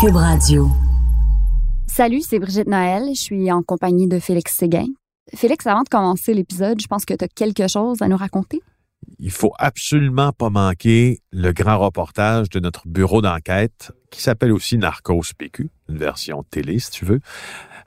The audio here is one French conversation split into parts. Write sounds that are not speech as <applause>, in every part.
Cube Radio. Salut, c'est Brigitte Noël. Je suis en compagnie de Félix Séguin. Félix, avant de commencer l'épisode, je pense que tu as quelque chose à nous raconter. Il faut absolument pas manquer le grand reportage de notre bureau d'enquête qui s'appelle aussi Narcos PQ, une version télé si tu veux.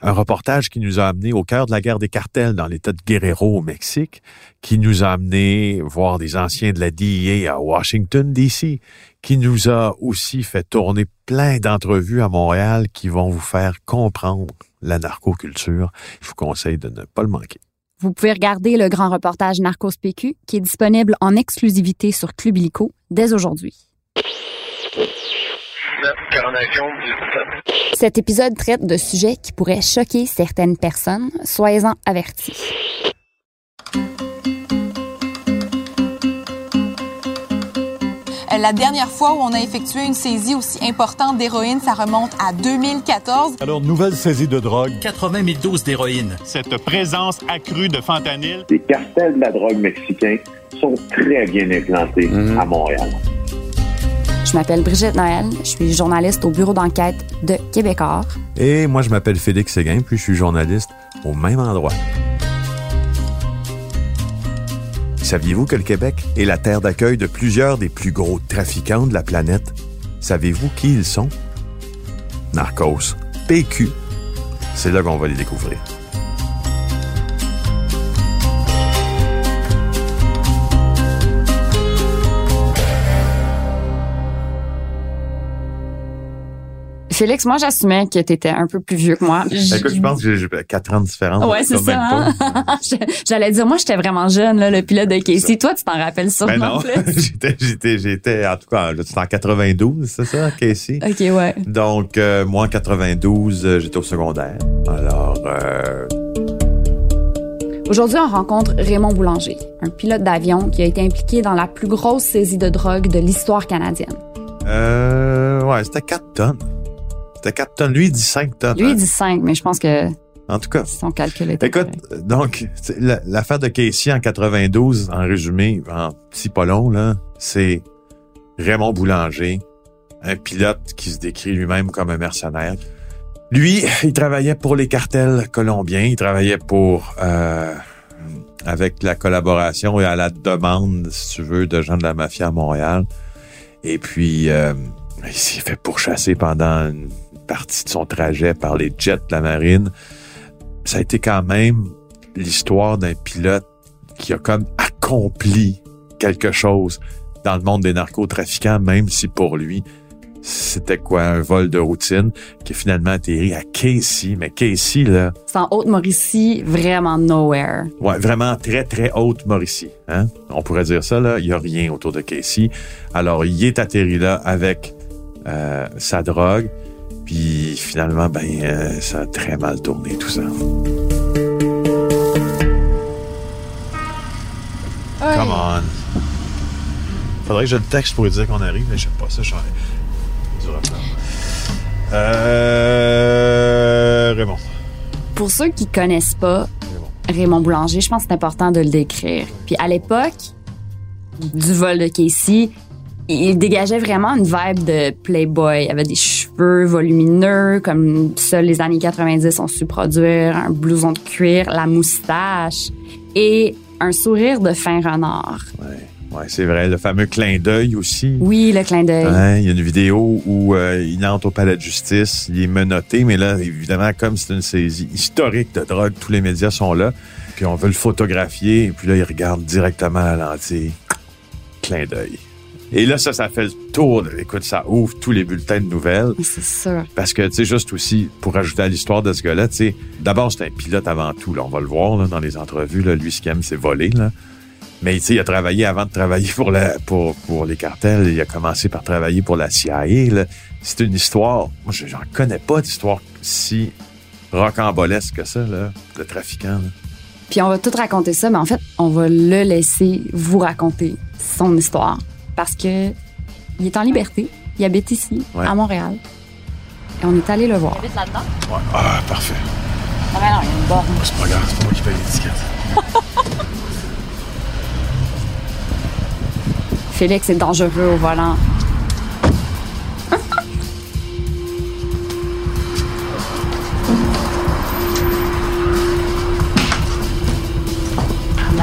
Un reportage qui nous a amené au cœur de la guerre des cartels dans l'État de Guerrero au Mexique, qui nous a amené voir des anciens de la DEA à Washington, D.C., qui nous a aussi fait tourner plein d'entrevues à Montréal qui vont vous faire comprendre la narcoculture. Je vous conseille de ne pas le manquer. Vous pouvez regarder le grand reportage Narcos PQ qui est disponible en exclusivité sur Club Illico dès aujourd'hui. Cet épisode traite de sujets qui pourraient choquer certaines personnes. Soyez-en avertis. La dernière fois où on a effectué une saisie aussi importante d'héroïne, ça remonte à 2014. Alors, nouvelle saisie de drogue. 80 000 doses d'héroïne. Cette présence accrue de fentanyl. Les cartels de la drogue mexicains sont très bien implantés à Montréal. Je m'appelle Brigitte Noël. Je suis journaliste au bureau d'enquête de Québécois. Et moi, je m'appelle Félix Séguin, puis je suis journaliste au même endroit. Saviez-vous que le Québec est la terre d'accueil de plusieurs des plus gros trafiquants de la planète? Savez-vous qui ils sont? Narcos. PQ. C'est là qu'on va les découvrir. Félix, moi, j'assumais que tu étais un peu plus vieux que moi. <laughs> Écoute, je pense que j'ai 4 ans de différence. Ouais, c'est ça. hein? <laughs> J'allais dire, moi, j'étais vraiment jeune, là, le pilote de Casey. Toi, tu t'en rappelles Ben sûrement non, plus. <laughs> j'étais, j'étais, j'étais, en tout cas, en 92, c'est ça, Casey? OK, ouais. Donc, euh, moi, en 92, euh, j'étais au secondaire. Alors, euh, Aujourd'hui, on rencontre Raymond Boulanger, un pilote d'avion qui a été impliqué dans la plus grosse saisie de drogue de l'histoire canadienne. euh, ouais, c'était 4 tonnes. C'était 4 tonnes. Lui, il dit 5 tonnes. Lui, hein. il dit 5, mais je pense que En tout cas. son calcul était Écoute, correct. donc, l'affaire de Casey en 92, en résumé, en petit pas long, là, c'est Raymond Boulanger, un pilote qui se décrit lui-même comme un mercenaire. Lui, il travaillait pour les cartels colombiens, il travaillait pour, euh, avec la collaboration et à la demande, si tu veux, de gens de la mafia à Montréal. Et puis, euh, il s'est fait pourchasser pendant une partie de son trajet par les jets de la marine ça a été quand même l'histoire d'un pilote qui a comme accompli quelque chose dans le monde des narcotrafiquants, même si pour lui, c'était quoi, un vol de routine qui a finalement atterri à Casey. Mais Casey, là, C'est en Haute-Mauricie, vraiment nowhere. ouais, vraiment très, très haute Mauricie. Hein? On pourrait dire ça, là. Il y a rien autour de Casey. Alors, il est atterri là avec euh, sa drogue. Puis finalement, ben, euh, ça a très mal tourné tout ça. Come on. Faudrait que je le texte pour lui dire qu'on arrive, mais je sais pas ça, faire. Euh. Raymond. Pour ceux qui connaissent pas Raymond. Raymond Boulanger, je pense que c'est important de le décrire. Puis à l'époque du vol de Casey, il dégageait vraiment une vibe de playboy. Il avait des cheveux volumineux, comme seuls les années 90 ont su produire, un blouson de cuir, la moustache et un sourire de fin renard. Ouais, ouais c'est vrai. Le fameux clin d'œil aussi. Oui, le clin d'œil. Ouais, il y a une vidéo où euh, il entre au palais de justice, il est menotté, mais là, évidemment, comme c'est une saisie historique de drogue, tous les médias sont là, puis on veut le photographier, et puis là, il regarde directement à la lentille. Clin d'œil. Et là, ça, ça fait le tour. de- écoute, ça ouvre tous les bulletins de nouvelles. C'est sûr. Parce que, tu sais, juste aussi, pour ajouter à l'histoire de ce gars-là, tu sais, d'abord, c'est un pilote avant tout. Là, on va le voir là, dans les entrevues. Là, lui, ce qu'il aime, c'est voler. Là. Mais, tu sais, il a travaillé avant de travailler pour, la, pour, pour les cartels. Il a commencé par travailler pour la CIA. C'est une histoire... Moi, je- j'en connais pas d'histoire si rocambolesque que ça, là, de trafiquant. là. Puis on va tout raconter ça, mais en fait, on va le laisser vous raconter son histoire parce que il est en liberté, il habite ici, ouais. à Montréal. Et on est allé le voir. Il habite là-dedans? Ouais. Ah, parfait. Ah, mais non, il y a une borne. Ah, c'est pas grave, c'est pas moi qui paye l'étiquette. <laughs> Félix est dangereux au volant.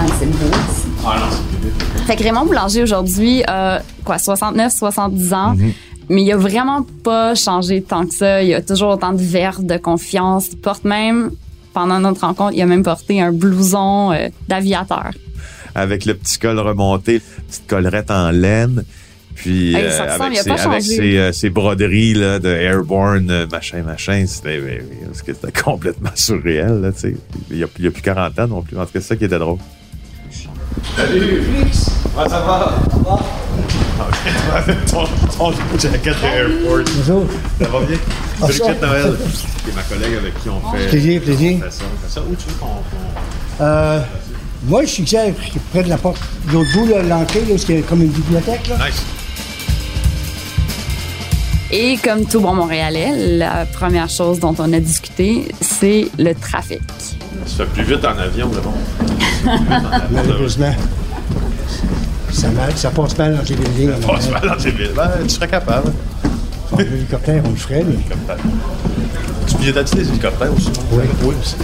Ah, c'est beau ici. Ah non, que Raymond Boulanger aujourd'hui a quoi 69, 70 ans. Mhm. Mais il a vraiment pas changé tant que ça. Il a toujours autant de verve, de confiance. Il porte même, pendant notre rencontre, il a même porté un blouson euh, d'aviateur. Avec le petit col remonté, petite collerette en laine. Puis Hey, euh, avec, ses, ses, euh, ses broderies là, de Airborne, machin, machin, c'était <laughs> complètement surréel. Là, il, y a, a plus 40 ans non plus. En tout cas, c'est ça qui était drôle. Salut! Comment ça va? ton, ton jacket de Airport. Bonjour. Ça va bien? Brigitte Noël, qui est ma collègue avec qui on fait, Plaisir, plaisir. on fait ça. Ça. Où tu veux qu'on... Euh, moi, je suis ici, près de la porte. L'autre bout, là, l'entrée, c'est comme une bibliothèque. Là. Nice! Et comme tout bon Montréalais, la première chose dont on a discuté, c'est le trafic. Ça fait plus vite en avion, bon. Malheureusement. Ça, mal, ça passe mal dans les buildings. à Passe mal dans tes villes. Ben, tu serais capable. Bon, L'hélicoptère, on le ferait, mais Hélicoptère. Tu pilotes-tu des hélicoptères aussi? Oui. Oui, aussi.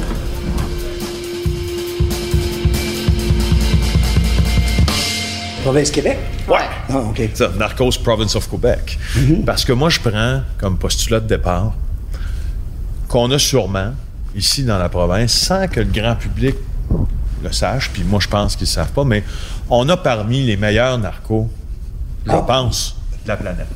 province Québec? Ouais. Ah, OK. Ça, Narcos Province of Quebec. Parce que moi, je prends comme postulat de départ qu'on a sûrement, ici dans la province, sans que le grand public le sache, puis moi, je pense qu'ils ne savent pas, mais on a parmi les meilleurs narcos, je Ah. pense, de la planète.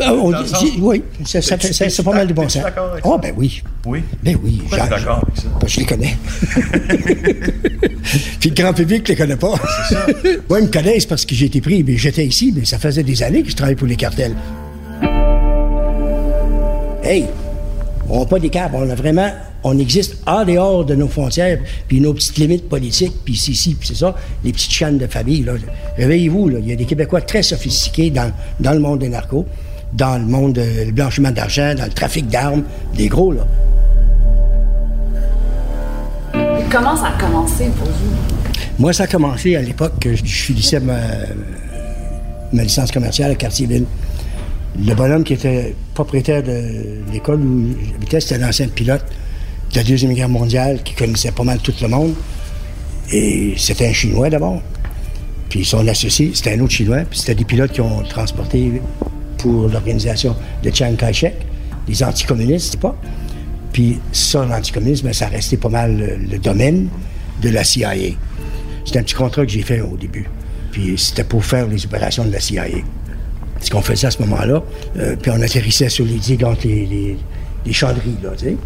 Ah, sens- oui, ça, ça, Es-tu- ça- c'est pas mal de bon sens. Ah, ça? ben oui. Oui. Ben oui. J'en- d'accord avec ça? Ben, je les connais. <laughs> Puis le grand public ne les connaît pas. C'est ça. Moi, ils me connaissent parce que j'ai été pris. Mais j'étais ici, mais ça faisait des années que je travaillais pour les cartels. Hey, on n'a pas des câbles. On a vraiment. On existe en dehors de nos frontières, puis nos petites limites politiques, puis c'est ci, puis c'est ça, les petites chaînes de famille. Réveillez-vous, là. il y a des Québécois très sophistiqués dans, dans le monde des narcos, dans le monde du blanchiment d'argent, dans le trafic d'armes, des gros, là. Comment ça a commencé pour vous? Moi, ça a commencé à l'époque que je finissais ma, ma licence commerciale à Cartierville. Le bonhomme qui était propriétaire de l'école où j'habitais, c'était l'ancien pilote de la Deuxième Guerre mondiale qui connaissait pas mal tout le monde. Et c'était un Chinois d'abord. Puis son associé, c'était un autre Chinois. Puis c'était des pilotes qui ont transporté pour l'organisation de Chiang Kai-shek, des anticommunistes, pas. Puis ça, l'anticommunisme, ben, ça restait pas mal le, le domaine de la CIA. C'était un petit contrat que j'ai fait au début. Puis c'était pour faire les opérations de la CIA. Ce qu'on faisait à ce moment-là. euh, puis on atterrissait sur les digues entre les, les, les chanderies, là, tu sais.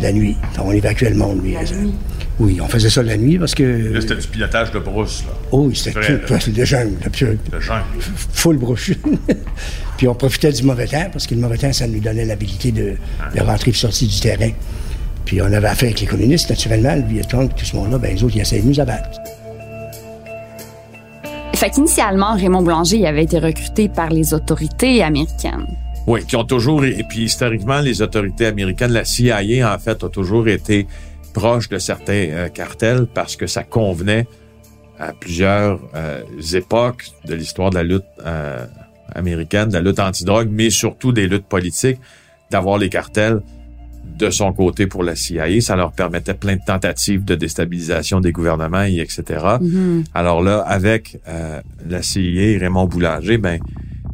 La nuit. On évacuait le monde, lui. Oui, on faisait ça la nuit parce que... Là, c'était du pilotage de brousse, là. Oh, oui, c'était Vrai, tout, de jungle, absolument. De jungle. Full brouche. <laughs> puis on profitait du mauvais temps parce que le mauvais temps, ça nous donnait l'habilité de, de rentrer et sortir du terrain. Puis on avait affaire avec les communistes, naturellement, le Vietcong, tout ce monde-là, ben les autres, ils essayaient de nous abattre. Fait qu'initialement, Raymond Boulanger il avait été recruté par les autorités américaines. Oui, qui ont toujours, et puis historiquement, les autorités américaines, la CIA, en fait, a toujours été proche de certains euh, cartels parce que ça convenait à plusieurs euh, époques de l'histoire de la lutte euh, américaine, de la lutte antidrogue, mais surtout des luttes politiques, d'avoir les cartels de son côté pour la CIA. Ça leur permettait plein de tentatives de déstabilisation des gouvernements, et etc. Alors là, avec euh, la CIA et Raymond Boulanger, ben,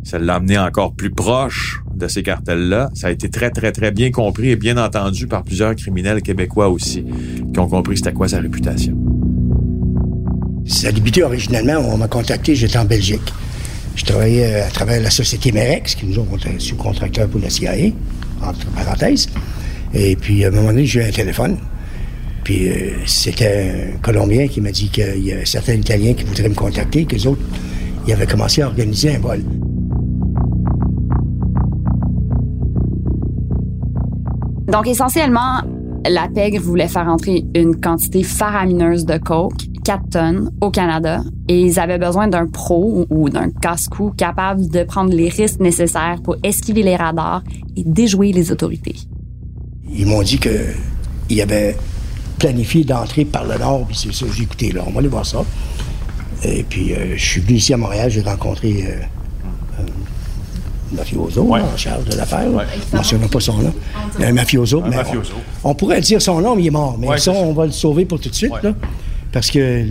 ça l'a amené encore plus proche de ces cartels-là. Ça a été très, très, très bien compris et bien entendu par plusieurs criminels québécois aussi, qui ont compris c'était quoi sa réputation. Ça a débuté originalement, on m'a contacté, j'étais en Belgique. Je travaillais à travers la société Merex, qui nous ont un sous-contracteur pour la CIA, entre parenthèses. Et puis, à un moment donné, j'ai eu un téléphone. Puis, euh, c'était un Colombien qui m'a dit qu'il y a certains Italiens qui voudraient me contacter, que les autres, ils avaient commencé à organiser un vol. Donc, essentiellement, la pègre voulait faire entrer une quantité faramineuse de coke, 4 tonnes, au Canada, et ils avaient besoin d'un pro ou d'un casse-cou capable de prendre les risques nécessaires pour esquiver les radars et déjouer les autorités. Ils m'ont dit qu'ils avaient planifié d'entrer par le nord, puis c'est ça, j'ai écouté là, on va aller voir ça. Et puis, euh, je suis venu ici à Montréal, j'ai rencontré euh, mafioso Ouais. en charge de l'affaire. Ouais. Je ne mentionne pas son nom. Un mafioso. mais mafioso. On, on pourrait dire son nom, mais il est mort. Mais Ouais, ça, on va le sauver pour tout de suite, Ouais. là, parce que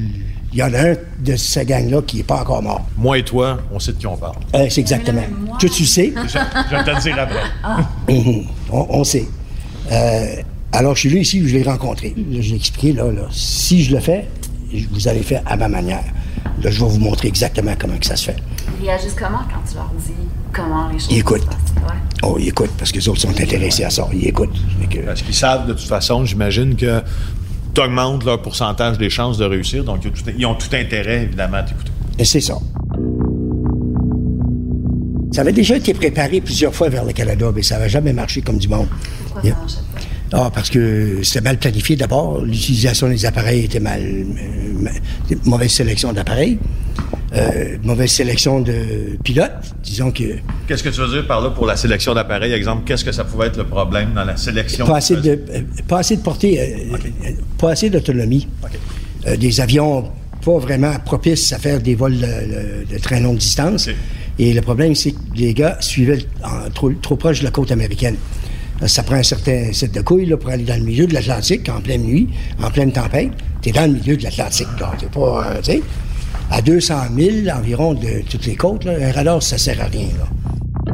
il y en a un de cette gang-là qui n'est pas encore mort. Moi et toi, on sait de qui on parle. Euh, c'est exactement. Toi, tu sais. <laughs> Je, je vais te le dire après. Mhm. on, on sait. Euh, alors, je suis venu ici, je l'ai rencontré. Là, je l'ai expliqué, là, là, si je le fais, vous allez faire à ma manière. Là, je vais vous montrer exactement comment que ça se fait. Ils réagissent comment quand tu leur dis comment les choses Ils écoutent. se passent? Ouais. Oh, ils écoutent, parce que les autres sont intéressés à ça. Ils écoutent. Que- Parce qu'ils savent de toute façon, j'imagine que tu augmentes leur pourcentage des chances de réussir. Donc, ils ont tout, ils ont tout intérêt, évidemment, à t'écouter. Et c'est ça. Ça avait déjà été préparé plusieurs fois vers le Canada, mais ça n'avait jamais marché comme du monde. Pourquoi Yeah. ça pas? Ah, parce que c'était mal planifié d'abord. L'utilisation des appareils était mal. euh, ma- mauvaise sélection d'appareils. Euh, mauvaise sélection de pilotes. Disons que Qu'est-ce que tu veux dire par là pour la sélection d'appareils? Exemple, qu'est-ce que ça pouvait être le problème dans la sélection? pas assez de, euh, pas assez de portée, euh, pas assez d'autonomie. Euh, des avions pas vraiment propices à faire des vols de, très longue distance. Et le problème, c'est que les gars suivaient en- trop, trop proche de la côte américaine. Ça prend un certain set de couilles là, pour aller dans le milieu de l'Atlantique en pleine nuit, en pleine tempête. Tu es dans le milieu de l'Atlantique. là. T'es pas, euh, à 200 000 environ de toutes les côtes, là, un radar, ça sert à rien. Là.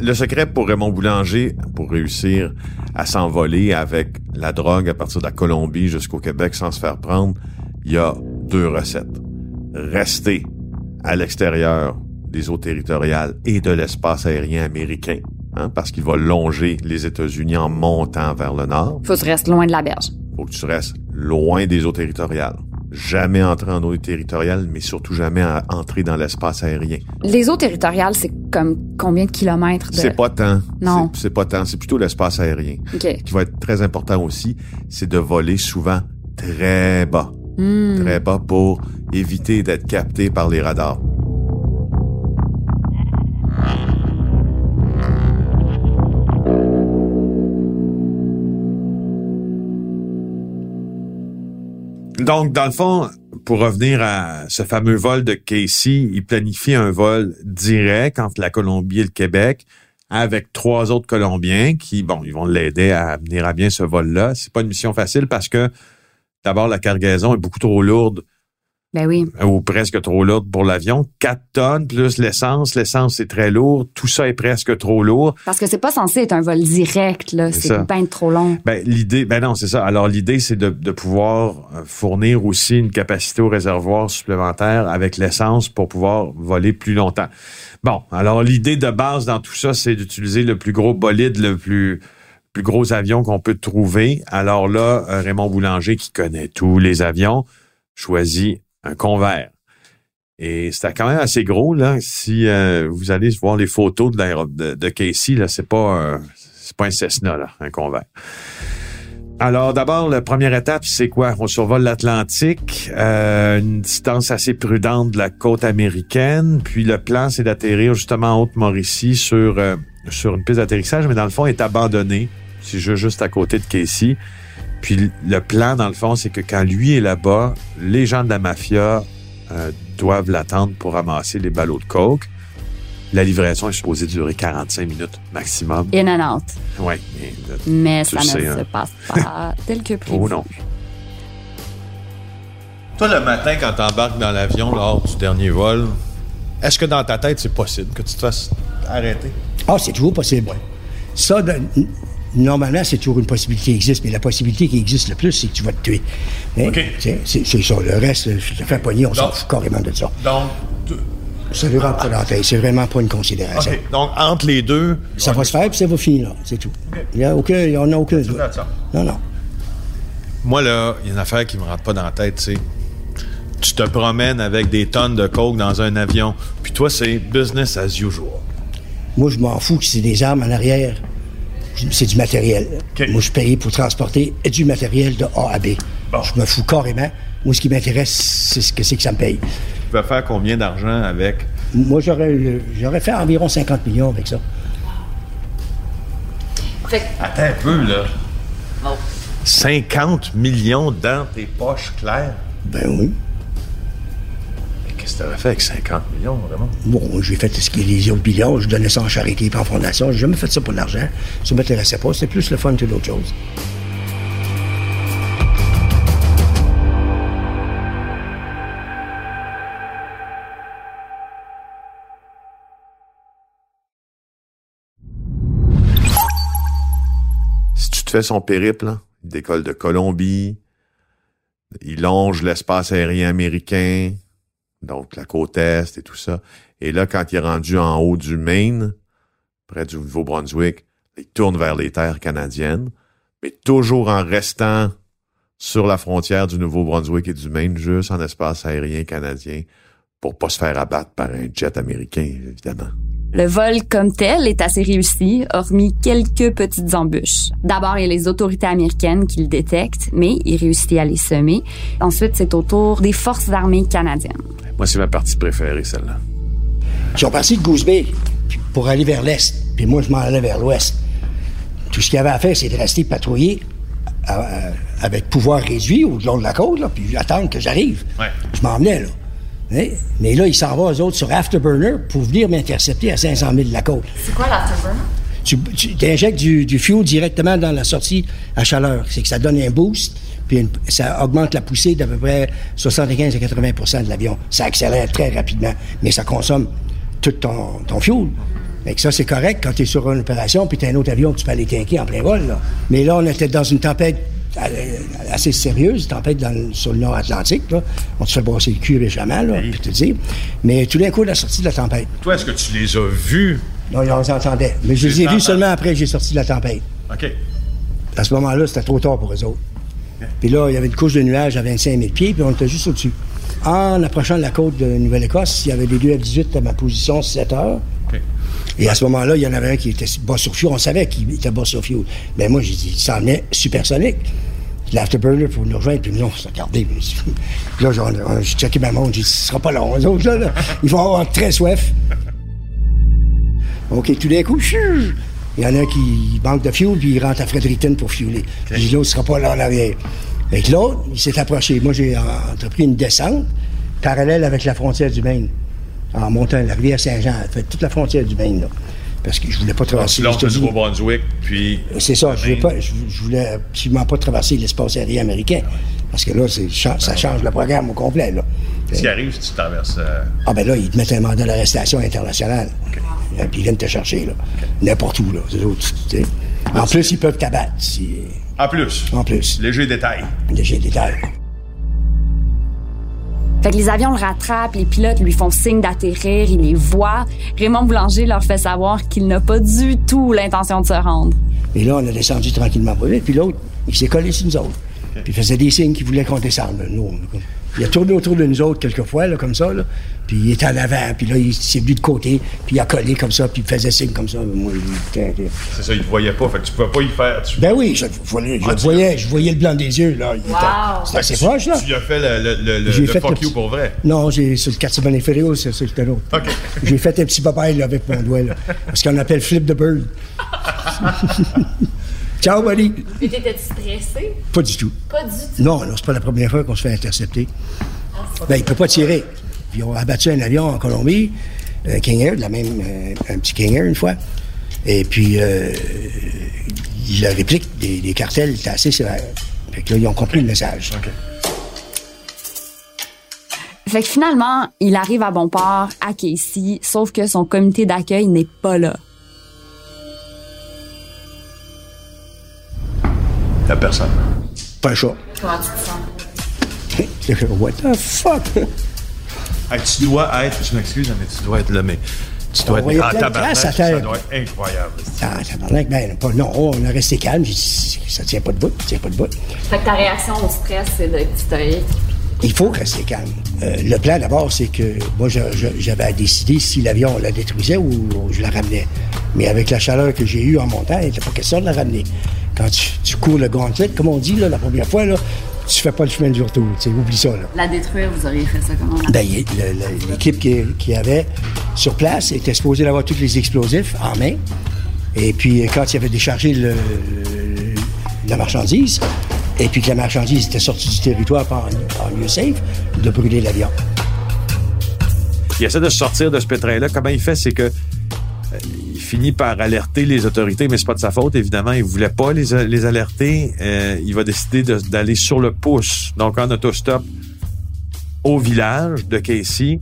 Le secret pour Raymond Boulanger, pour réussir à s'envoler avec la drogue à partir de la Colombie jusqu'au Québec sans se faire prendre, il y a deux recettes. Rester à l'extérieur des eaux territoriales et de l'espace aérien américain, hein, parce qu'il va longer les États-Unis en montant vers le nord. Faut que tu restes loin de la berge. Faut que tu restes loin des eaux territoriales. Jamais entrer en eau territoriale, mais surtout jamais à- entrer dans l'espace aérien. Les eaux territoriales, c'est comme combien de kilomètres de... C'est pas tant. Non. C'est pas tant. C'est plutôt l'espace aérien. Ce qui va être très important aussi, c'est de voler souvent très bas. Hmm. Très bas pour éviter d'être capté par les radars. Donc, dans le fond, pour revenir à ce fameux vol de Casey, il planifie un vol direct entre la Colombie et le Québec avec trois autres Colombiens qui, bon, ils vont l'aider à mener à bien ce vol-là. C'est pas une mission facile parce que, d'abord, la cargaison est beaucoup trop lourde Ben oui. ou presque trop lourde pour l'avion. 4 tonnes plus l'essence. L'essence, c'est très lourd. Tout ça est presque trop lourd. Parce que c'est pas censé être un vol direct, là. C'est bien trop long. Ben, l'idée, ben non, c'est ça. Alors, l'idée, c'est de, de pouvoir euh, fournir aussi une capacité au réservoir supplémentaire avec l'essence pour pouvoir voler plus longtemps. Bon, alors, l'idée de base dans tout ça, c'est d'utiliser le plus gros bolide, le plus, plus gros avion qu'on peut trouver. Alors là, euh, Raymond Boulanger, qui connaît tous les avions, choisit un convert. Et c'était quand même assez gros, là. Si euh, vous allez voir les photos de, Casey, là, c'est pas, pas un Cessna, là, un convert. Alors, d'abord, la première étape, c'est quoi? On survole l'Atlantique, euh, une distance assez prudente de la côte américaine. Puis le plan, c'est d'atterrir justement en Haute-Mauricie sur, euh, sur une piste d'atterrissage, mais dans le fond, est abandonné. C'est ju- juste à côté de Casey. Puis le plan, dans le fond, c'est que quand lui est là-bas, les gens de la mafia euh, doivent l'attendre pour ramasser les ballots de coke. La livraison est supposée durer 45 minutes maximum. In and out. Oui, mais ça ne se hein. passe <laughs> pas tel que prévu. oh non. Toi, le matin, quand t'embarques dans l'avion lors du dernier vol, est-ce que dans ta tête, c'est possible que tu te fasses arrêter? Ah, c'est toujours possible. Ça, de- n- normalement, c'est toujours une possibilité qui existe, mais la possibilité qui existe le plus, c'est que tu vas te tuer. Hein? OK. C'est c'est- c'est ça. Le reste, je te fais pogner, on s'en fout carrément de ça. Donc, tu- Ça lui rentre pas dans la tête. C'est vraiment pas une considération. OK. Donc, entre les deux, Ça va se faire, puis ça va finir là. C'est tout. Il y a aucun, en a aucun doute. Non, non. Moi, là, il y a une affaire qui me rentre pas dans la tête, tu sais. Tu te promènes avec des tonnes de coke dans un avion, puis toi, c'est business as usual. Moi, je m'en fous que c'est des armes en arrière. C'est du matériel. Moi, je suis payé pour transporter du matériel de A à B. Bon. Je me fous carrément. Moi, ce qui m'intéresse, c'est ce que c'est que ça me paye. Tu vas faire combien d'argent avec? Moi, j'aurais, j'aurais fait environ 50 millions avec ça. Fait que- Attends un peu, là. 50 millions dans tes poches, Claire. Ben oui tu aurais fait avec 50 millions, vraiment? Bon, j'ai fait ce qui est les autres millions. Je donnais ça en charité et en fondation. J'ai jamais fait ça pour l'argent. Ça m'intéressait pas. C'était plus le fun que d'autres choses. Si tu te fais son périple, il décolle de Colombie, il longe l'espace aérien américain, donc la côte Est et tout ça. Et là, quand il est rendu en haut du Maine, près du Nouveau-Brunswick, il tourne vers les terres canadiennes, mais toujours en restant sur la frontière du Nouveau-Brunswick et du Maine, juste en espace aérien canadien, pour pas se faire abattre par un jet américain, évidemment. Le vol comme tel est assez réussi, hormis quelques petites embûches. D'abord, il y a les autorités américaines qui le détectent, mais il réussit à les semer. Ensuite, c'est au tour des forces armées canadiennes. Moi, c'est ma partie préférée, celle-là. Ils sont partis de Goose Bay pour aller vers l'est, puis moi, je m'en allais vers l'ouest. Tout ce qu'il y avait à faire, c'est de rester patrouiller à- à- avec pouvoir réduit au long de la côte, là, puis attendre que j'arrive. Ouais. Je m'en venais, là. Hein? Mais là, ils s'en vont, eux autres, sur Afterburner pour venir m'intercepter à 500 000 de la côte. C'est quoi l'afterburner? Tu, tu injectes du, du fuel directement dans la sortie à chaleur. C'est que ça donne un boost, puis une- ça augmente la poussée d'à peu près 75 à 80% de l'avion. Ça accélère très rapidement, mais ça consomme tout ton, ton fuel. Fait que ça, c'est correct quand tu es sur une opération, puis tu as un autre avion que tu peux aller tanker en plein vol. Là. Mais là, on était dans une tempête assez sérieuse, tempête dans le- sur le nord Atlantique. Là. On te fait brasser le cul récemment, là, puis te dire. Mais tout d'un coup, la sortie de la tempête. Toi, est-ce que tu les as vus? Non, on les entendait. Mais je les ai vus seulement après que j'ai sorti de la tempête. OK. À ce moment-là, c'était trop tard pour eux autres. Puis là, il y avait une couche de nuages à 25 000 pieds, puis on était juste au-dessus. En approchant de la côte de Nouvelle-Écosse, il y avait des deux F-18 à ma position, 7 heures. OK. Et à ce moment-là, il y en avait un qui était bas sur fuel. On savait qu'il était bas sur fuel. Mais moi, j'ai dit, il s'en venait supersonique. L'afterburner pour nous rejoindre, puis nous, on s'est regardé. Puis là, j'ai checké ma montre, j'ai dit, ce sera pas long, eux autres, là, là. Ils vont avoir très soif. OK, tout d'un coup, il y en a un qui manque de fuel, puis il rentre à Fredericton pour fueler. Puis l'autre ne sera pas là en arrière. L'autre, il s'est approché. Moi, j'ai en- entrepris une descente parallèle avec la frontière du Maine, en montant la rivière Saint-Jean. fait toute la frontière du Maine, là. Parce que je voulais pas traverser États-Unis. Nouveau-Brunswick, puis... C'est ça, je voulais, pas, je, je voulais absolument pas traverser l'espace aérien américain. Parce que là, cha- ça change le programme au complet. Là. Ce qui arrive, si tu traverses... euh, Ah ben là, ils te mettent un mandat d'arrestation internationale. Et puis ils viennent te chercher, là. N'importe où, là. Autres. En plus, ils peuvent t'abattre. si- En plus, En plus. léger détail. Léger détail. Les avions le rattrapent, les pilotes lui font signe d'atterrir, il les voit. Raymond Boulanger leur fait savoir qu'il n'a pas du tout l'intention de se rendre. Et là, on a descendu tranquillement. Puis l'autre, il s'est collé sur nous autres. Puis il faisait des signes qu'il voulait qu'on descende. Nous, on- il a tourné autour de nous autres quelquefois, là, comme ça. Là. Puis il était en avant. Puis là, il s'est venu de côté. Puis il a collé comme ça. Puis il faisait signe comme ça. Moi. C'est ça, il te voyait pas, fait que tu pouvais pas y faire... Tu, Ben oui, je, je- je Ah, voyais, je voyais le blanc des yeux. là. Il était- C'était assez tu- proche, là. Tu lui as fait le, le, le, le- J'ai le fait fuck le you pour vrai. Non, j'ai sur le quartier Bonifacio, c'est ça, c'était l'autre. OK. J'ai fait un petit papaye là, avec mon doigt, là. Parce qu'on appelle flip the bird. <laughs> Ciao, buddy. Mais t'étais-tu stressé? Pas du tout. Pas du tout? Non, non, c'est pas la première fois qu'on se fait intercepter. Ben, il peut pas tirer. Puis on a abattu un avion en Colombie, un King Air, de la même, euh, un petit King Air une fois. Et puis, euh, la réplique des, des cartels était assez sévère. Fait que là, ils ont compris le message. OK. Fait que finalement, il arrive à bon port, à Casey, sauf que son comité d'accueil n'est pas là. Personne. Pas un chat. Comment tu te sens? What the fuck? Hey, tu dois être... Je m'excuse, mais tu dois être là, mais... Tu dois On être de tabarnak, Ça doit être incroyable. Ah, tabarnak, ben, pas, non, on a resté calme. J'ai dit, ça tient pas de bout, ça tient pas de bout. Fait que ta réaction au stress, c'est d'être stoïque. Il faut rester calme. Euh, le plan, d'abord, c'est que moi, je- je- j'avais à décider si l'avion la détruisait ou, ou je la ramenais. Mais avec la chaleur que j'ai eue en montant, il n'était pas question de la ramener. Quand tu, tu cours le gauntlet, comme on dit là, la première fois, là, tu fais pas le chemin du retour. tu sais, Oublie ça. Là. La détruire, vous auriez fait ça comment? Ben, l'équipe qui, qui avait sur place était supposée d'avoir tous les explosifs en main. Et puis, quand il avait déchargé le- la marchandise, et puis que la marchandise était sortie du territoire par en, en lieu safe, de brûler l'avion. Il essaie de sortir de ce pétrin-là. Comment il fait, c'est que il finit par alerter les autorités, mais c'est pas de sa faute, évidemment. Il voulait pas les, alerter. Euh, il va décider de- d'aller sur le pouce, donc en autostop, au village de Casey,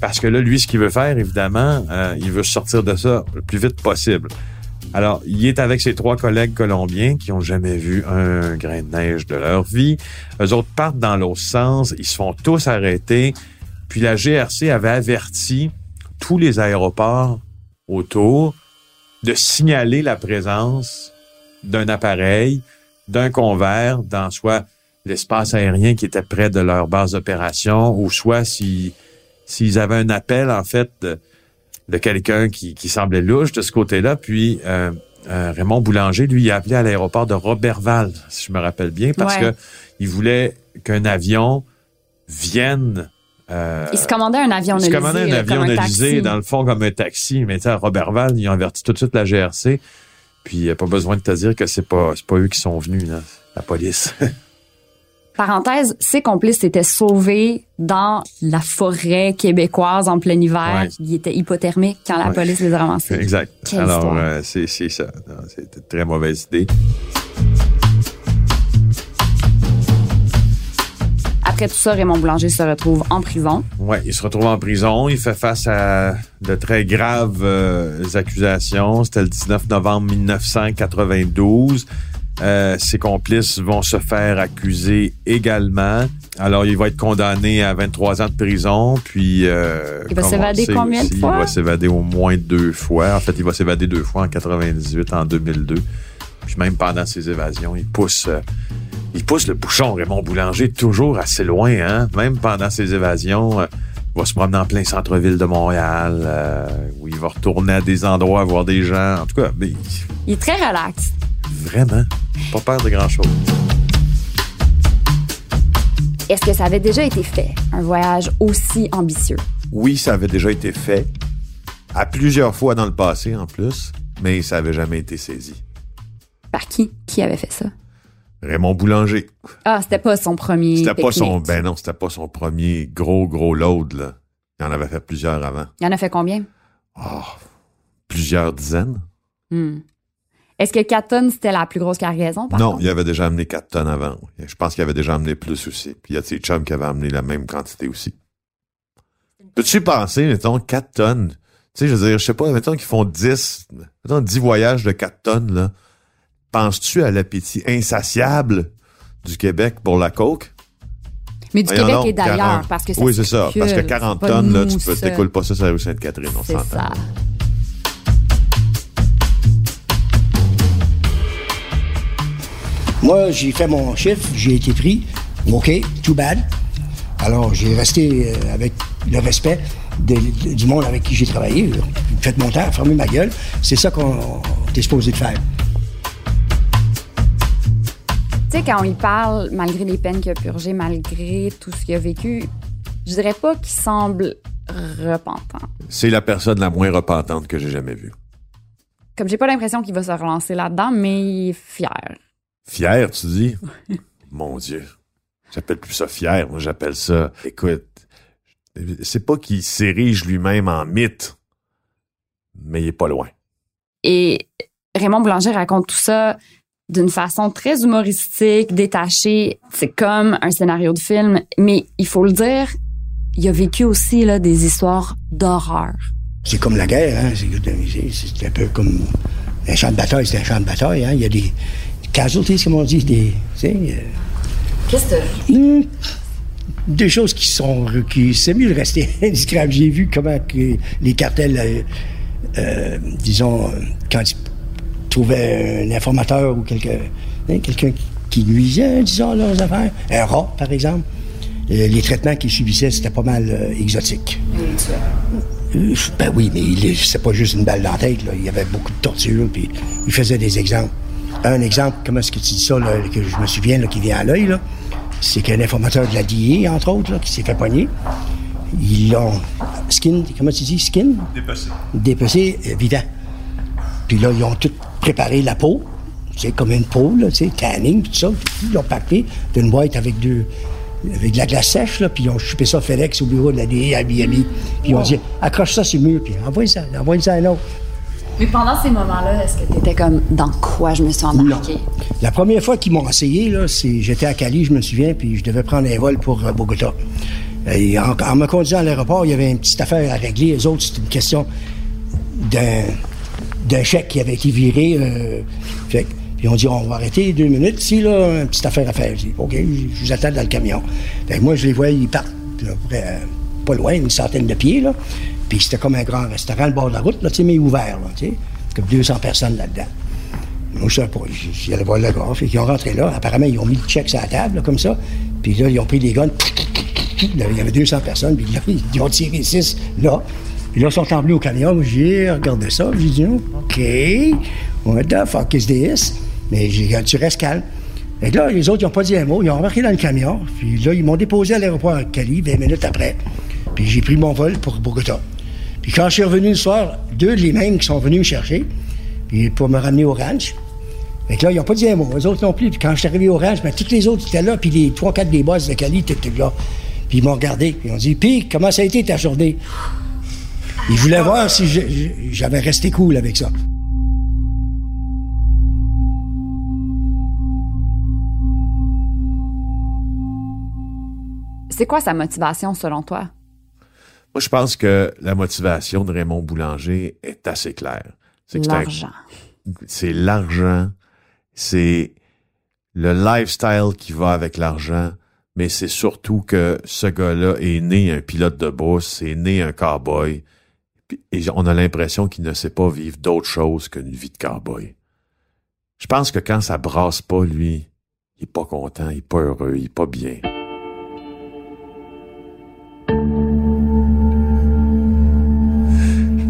parce que là, lui, ce qu'il veut faire, évidemment, euh, il veut sortir de ça le plus vite possible. Alors, il est avec ses trois collègues colombiens qui ont jamais vu un grain de neige de leur vie. Eux autres partent dans l'autre sens. Ils se font tous arrêter. Puis la GRC avait averti tous les aéroports autour de signaler la présence d'un appareil, d'un convert dans soit l'espace aérien qui était près de leur base d'opération ou soit si s'ils avaient un appel en fait de, de quelqu'un qui, qui semblait louche de ce côté-là. Puis euh, euh, Raymond Boulanger, lui, il a appelé à l'aéroport de Robertval, si je me rappelle bien, parce Ouais. que il voulait qu'un avion vienne. Euh, Il se commandait un avion il se commandait un avion taxi. dans le fond, comme un taxi. Mais tu sais, à Robertval, ils ont averti tout de suite la GRC. Puis, il n'y a pas besoin de te dire que c'est pas, pas eux qui sont venus, là. La police. <laughs> Parenthèse, ses complices s'étaient sauvés dans la forêt québécoise en plein hiver. Ouais. Ils étaient hypothermiques quand la Ouais. police les a ramassés. exact. Quelle Alors, euh, c'est, ça. C'était une très mauvaise idée. Après tout ça, Raymond Boulanger se retrouve en prison. Ouais, il se retrouve en prison. Il fait face à de très graves euh, accusations. C'était le 19 novembre 1992. Euh, ses complices vont se faire accuser également. Alors, il va être condamné à 23 ans de prison, puis... euh, Il va s'évader combien de fois? Il va s'évader au moins deux fois. En fait, il va s'évader deux fois en 98, en 2002. Puis même pendant ses évasions, il pousse... euh, il pousse le bouchon, Raymond Boulanger, toujours assez loin, hein? Même pendant ses évasions, euh, il va se promener en plein centre-ville de Montréal, euh, où il va retourner à des endroits, voir des gens. En tout cas, mais, Il est très relax. vraiment, pas peur de grand-chose. Est-ce que ça avait déjà été fait, un voyage aussi ambitieux? Oui, ça avait déjà été fait. À plusieurs fois dans le passé, en plus. Mais ça avait jamais été saisi. Par qui? Qui avait fait ça? Raymond Boulanger. Ah, c'était pas son premier. C'était pas son, ben non, c'était pas son premier gros, gros load, là. Il en avait fait plusieurs avant. Il en a fait combien? Oh, plusieurs dizaines. Hmm. Est-ce que 4 tonnes, c'était la plus grosse cargaison? Par non, contre? il avait déjà amené 4 tonnes avant. Je pense qu'il avait déjà amené plus aussi. Puis il y a ses chums qui avaient amené la même quantité aussi. Peux-tu penser, mettons, 4 tonnes? Tu sais, je veux dire, je sais pas, mettons qu'ils font 10, mettons 10 voyages de 4 tonnes, là. Penses-tu à l'appétit insatiable du Québec pour la coke? Mais du Voyons Québec donc, et d'ailleurs, 40. parce que ça Oui, c'est ça. Parce que c'est 40 pas tonnes, là, tu peux, t'écoules pas ça sur la rue Sainte-Catherine, on C'est s'entend. ça. Moi, j'ai fait mon chiffre, j'ai été pris. OK, too bad. Alors, j'ai resté euh, avec le respect de- de- du monde avec qui j'ai travaillé. Faites mon temps, fermez ma gueule. C'est ça qu'on on est supposé de faire. Tu sais, quand on y parle, malgré les peines qu'il a purgées, malgré tout ce qu'il a vécu, je dirais pas qu'il semble repentant. C'est la personne la moins repentante que j'ai jamais vue. Comme j'ai pas l'impression qu'il va se relancer là-dedans, mais il est fier. Fier, tu dis? <laughs> Mon Dieu. J'appelle plus ça fier. Moi, j'appelle ça, écoute, c'est pas qu'il s'érige lui-même en mythe, mais il est pas loin. Et Raymond Boulanger raconte tout ça d'une façon très humoristique, détachée. C'est comme un scénario de film, mais il faut le dire, il a vécu aussi là, des histoires d'horreur. C'est comme la guerre, hein. C'est un peu comme un champ de bataille, c'est un champ de bataille, hein. Il y a des casualties, comme on dit, des. euh, Qu'est-ce que Hmm. Des choses qui sont. qui C'est mieux de rester <laughs> indiscret. J'ai vu comment que les cartels, euh, euh, disons, quand ils trouvaient un informateur ou quelqu'un hein, qui nuisait, disons, leurs affaires, un rat, par exemple, euh, les traitements qu'ils subissaient, c'était pas mal euh, exotique. Euh, Ben oui, mais c'est pas juste une balle dans la tête. Là. Il y avait beaucoup de torture, puis il faisait des exemples. Un exemple, comment est-ce que tu dis ça, là, que je me souviens, là, qui vient à l'œil, c'est qu'un informateur de la DIA, entre autres, là, qui s'est fait pogner, ils l'ont skin, comment tu dis, skin? Dépecé. Dépecé vivant. Puis là, ils ont tout préparé la peau, tu sais, comme une peau, là, tu tanning, tout ça. Ils l'ont packé d'une boîte avec deux, avec de la glace sèche, là, puis ils ont chupé ça FedEx au bureau de la DIA à Miami. Puis ils ont dit, accroche ça sur le mur, puis envoie ça, envoie ça à un autre. Mais pendant ces moments-là, est-ce que t'étais comme dans quoi je me suis embarquée? La première fois qu'ils m'ont essayé, là, c'est, j'étais à Cali, je me souviens, puis je devais prendre un vol pour euh, Bogota. Et en, en me conduisant à l'aéroport, il y avait une petite affaire à régler. Les autres, c'était une question d'un, d'un chèque qui avait été viré. euh, puis on dit, on va arrêter deux minutes ici, là, une petite affaire à faire. Je dis, OK, je vous attends dans le camion. Moi, je les vois, ils partent, euh, pas loin, une centaine de pieds. Puis c'était comme un grand restaurant, le bord de la route, là, sais, mais ouvert, là, sais. Comme 200 personnes là-dedans. Moi, je savais pas. J'allais voir le gars. Qu'ils ont rentré là. Apparemment, ils ont mis le check sur la table, comme ça. Puis là, ils ont pris des guns. Il y avait 200 personnes. Puis là, <laughs> ils ont tiré 6 là. Puis là, ils sont emmenés au camion. J'ai regardé ça. J'ai dit, OK. What the fuck is this? Mais j'ai dit, tu restes calme. Et là, les autres, ils n'ont pas dit un mot. Ils ont embarqué dans le camion. Puis là, ils m'ont déposé à l'aéroport à Cali 20 minutes après. Puis j'ai pris mon vol pour Bogota. Puis quand je suis revenu le soir, deux les mêmes qui sont venus me chercher puis pour me ramener au ranch. Que là, ils n'ont pas dit un mot. Eux autres non plus. Puis quand je suis arrivé au ranch, ben, tous les autres étaient là, puis les trois, quatre des boss de Cali étaient là. Puis ils m'ont regardé, puis ils ont dit Puis, comment ça a été ta journée? Ils voulaient voir si j'avais resté cool avec ça. C'est quoi sa motivation selon toi? Moi, je pense que la motivation de Raymond Boulanger est assez claire. C'est L'argent. c'est l'argent, c'est le lifestyle qui va avec l'argent, mais c'est surtout que ce gars-là est né un pilote de brousse, est né un cowboy, et on a l'impression qu'il ne sait pas vivre d'autre chose qu'une vie de cowboy. Je pense que quand ça brasse pas, lui, il est pas content, il est pas heureux, il est pas bien.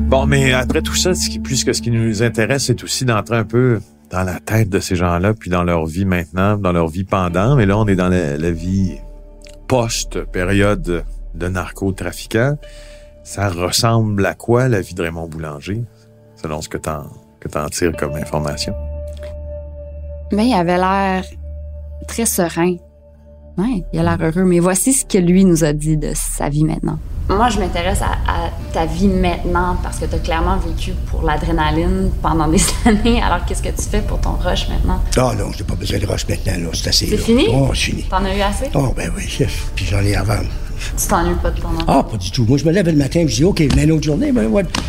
Bon, mais après tout ça, ce plus que ce qui nous intéresse, c'est aussi d'entrer un peu dans la tête de ces gens-là, puis dans leur vie maintenant, dans leur vie pendant. Mais là, on est dans la, la vie post-période de narcotrafiquants. Ça ressemble à quoi la vie de Raymond Boulanger, selon ce que t'en que t'en tires comme information? Mais il avait l'air très serein. Ouais, il a l'air heureux. Mais voici ce que lui nous a dit de sa vie maintenant. Moi, je m'intéresse à, à ta vie maintenant parce que tu as clairement vécu pour l'adrénaline pendant des <laughs> années. Alors, qu'est-ce que tu fais pour ton rush maintenant? Ah non, j'ai pas besoin de rush maintenant, là. C'est assez. C'est là. fini? Oh, c'est fini. T'en as eu assez? Oh, ben oui, chef. Puis j'en ai avant. Tu t'ennuies pas de ton? Ah, pas du tout. Moi, je me lève le matin et je dis, OK, une autre journée,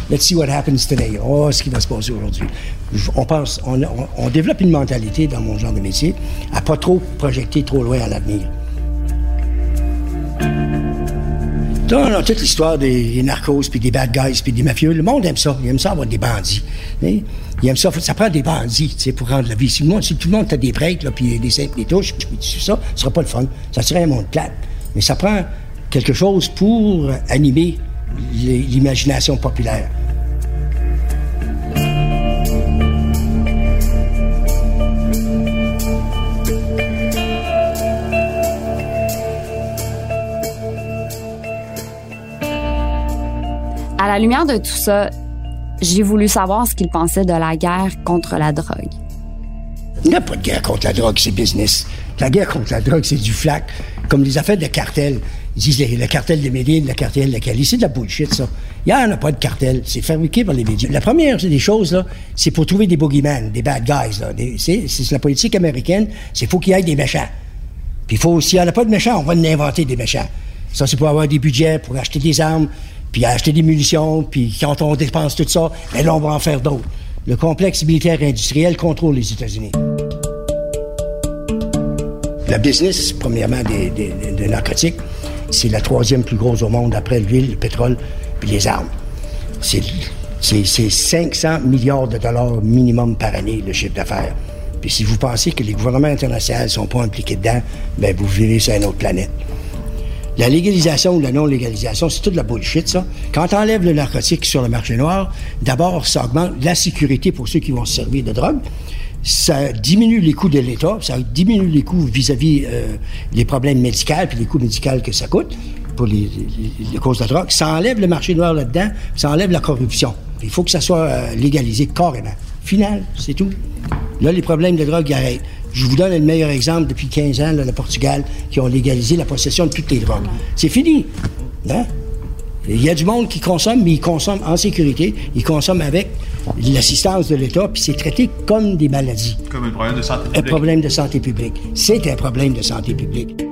let's see what happens today. Oh, ce qui va se passer aujourd'hui. On pense, on, développe une mentalité dans mon genre de métier à pas trop projeter trop loin à l'avenir. Non, non, toute l'histoire des, narcos, puis des bad guys, puis des mafieux, le monde aime ça. Il aime ça avoir des bandits. Il aime ça. Ça prend des bandits, tu sais, pour rendre la vie. Si, tout le monde a des prêtres, là, puis des simples, des touches, puis ça, ce sera pas le fun. Ça serait un monde plate. Mais ça prend quelque chose pour animer l'imagination populaire. À la lumière de tout ça, j'ai voulu savoir ce qu'il pensait de la guerre contre la drogue. Il n'y a pas de guerre contre la drogue, c'est business. La guerre contre la drogue, c'est du flac. Comme les affaires de cartel. Ils disent le, le cartel de Médine, le cartel de Cali. C'est de la bullshit, ça. Il n'y en a pas de cartel. C'est fabriqué par les médias. La première des choses, là, c'est pour trouver des boogeyman, des bad guys. Des- c'est, la politique américaine. C'est faut qu'il y ait des méchants. Puis faut, s'il n'y en a pas de méchants, on va en inventer des méchants. Ça, c'est pour avoir des budgets, pour acheter des armes, puis acheter des munitions, puis quand on dépense tout ça, ben là, on va en faire d'autres. Le complexe militaire industriel contrôle les États-Unis. Le business, premièrement, des, des- des- des narcotiques, c'est la troisième plus grosse au monde après l'huile, le pétrole puis les armes. C'est, c'est, c'est 500 milliards de dollars minimum par année, le chiffre d'affaires. Puis si vous pensez que les gouvernements internationaux ne sont pas impliqués dedans, ben vous vivez sur une autre planète. La légalisation ou la non-légalisation, c'est toute la bullshit, ça. Quand on enlève le narcotique sur le marché noir, d'abord, ça augmente la sécurité pour ceux qui vont se servir de drogue. Ça diminue les coûts de l'État, ça diminue les coûts vis-à-vis euh, les problèmes médicaux puis les coûts médicaux que ça coûte pour les, causes de drogue. Ça enlève le marché noir là-dedans, ça enlève la corruption. Il faut que ça soit euh, légalisé carrément. Final, c'est tout. Là, les problèmes de drogue arrêtent. Je vous donne le meilleur exemple depuis 15 ans, là, le Portugal, qui ont légalisé la possession de toutes les drogues. C'est fini. Hein? Il y a du monde qui consomme, mais ils consomment en sécurité. Ils consomment avec l'assistance de l'État, puis c'est traité comme des maladies. Comme un problème de santé Un publique. problème de santé publique. C'est un problème de santé publique.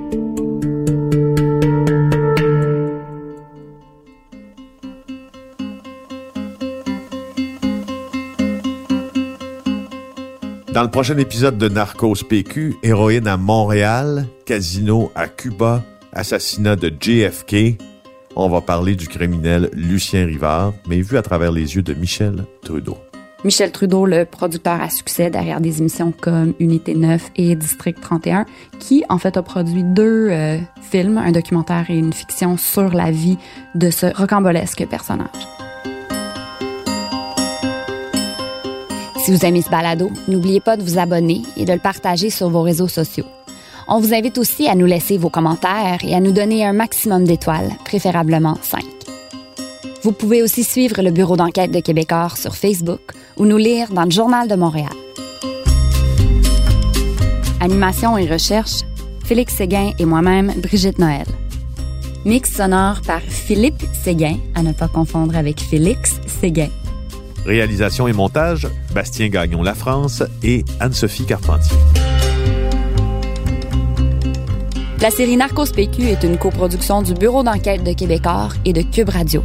Dans le prochain épisode de Narcos PQ, héroïne à Montréal, casino à Cuba, assassinat de JFK, on va parler du criminel Lucien Rivard, mais vu à travers les yeux de Michel Trudeau. Michel Trudeau, le producteur à succès derrière des émissions comme Unité 9 et District 31, qui en fait a produit deux euh, films, un documentaire et une fiction sur la vie de ce rocambolesque personnage. Si vous aimez ce balado, n'oubliez pas de vous abonner et de le partager sur vos réseaux sociaux. On vous invite aussi à nous laisser vos commentaires et à nous donner un maximum d'étoiles, préférablement 5. Vous pouvez aussi suivre le bureau d'enquête de Québecor sur Facebook ou nous lire dans le Journal de Montréal. Animation et recherche, Félix Séguin et moi-même, Brigitte Noël. Mix sonore par Philippe Séguin, à ne pas confondre avec Félix Séguin. Réalisation et montage, Bastien Gagnon La France et Anne-Sophie Carpentier. La série Narcos PQ est une coproduction du Bureau d'enquête de Québecor et de Cube Radio.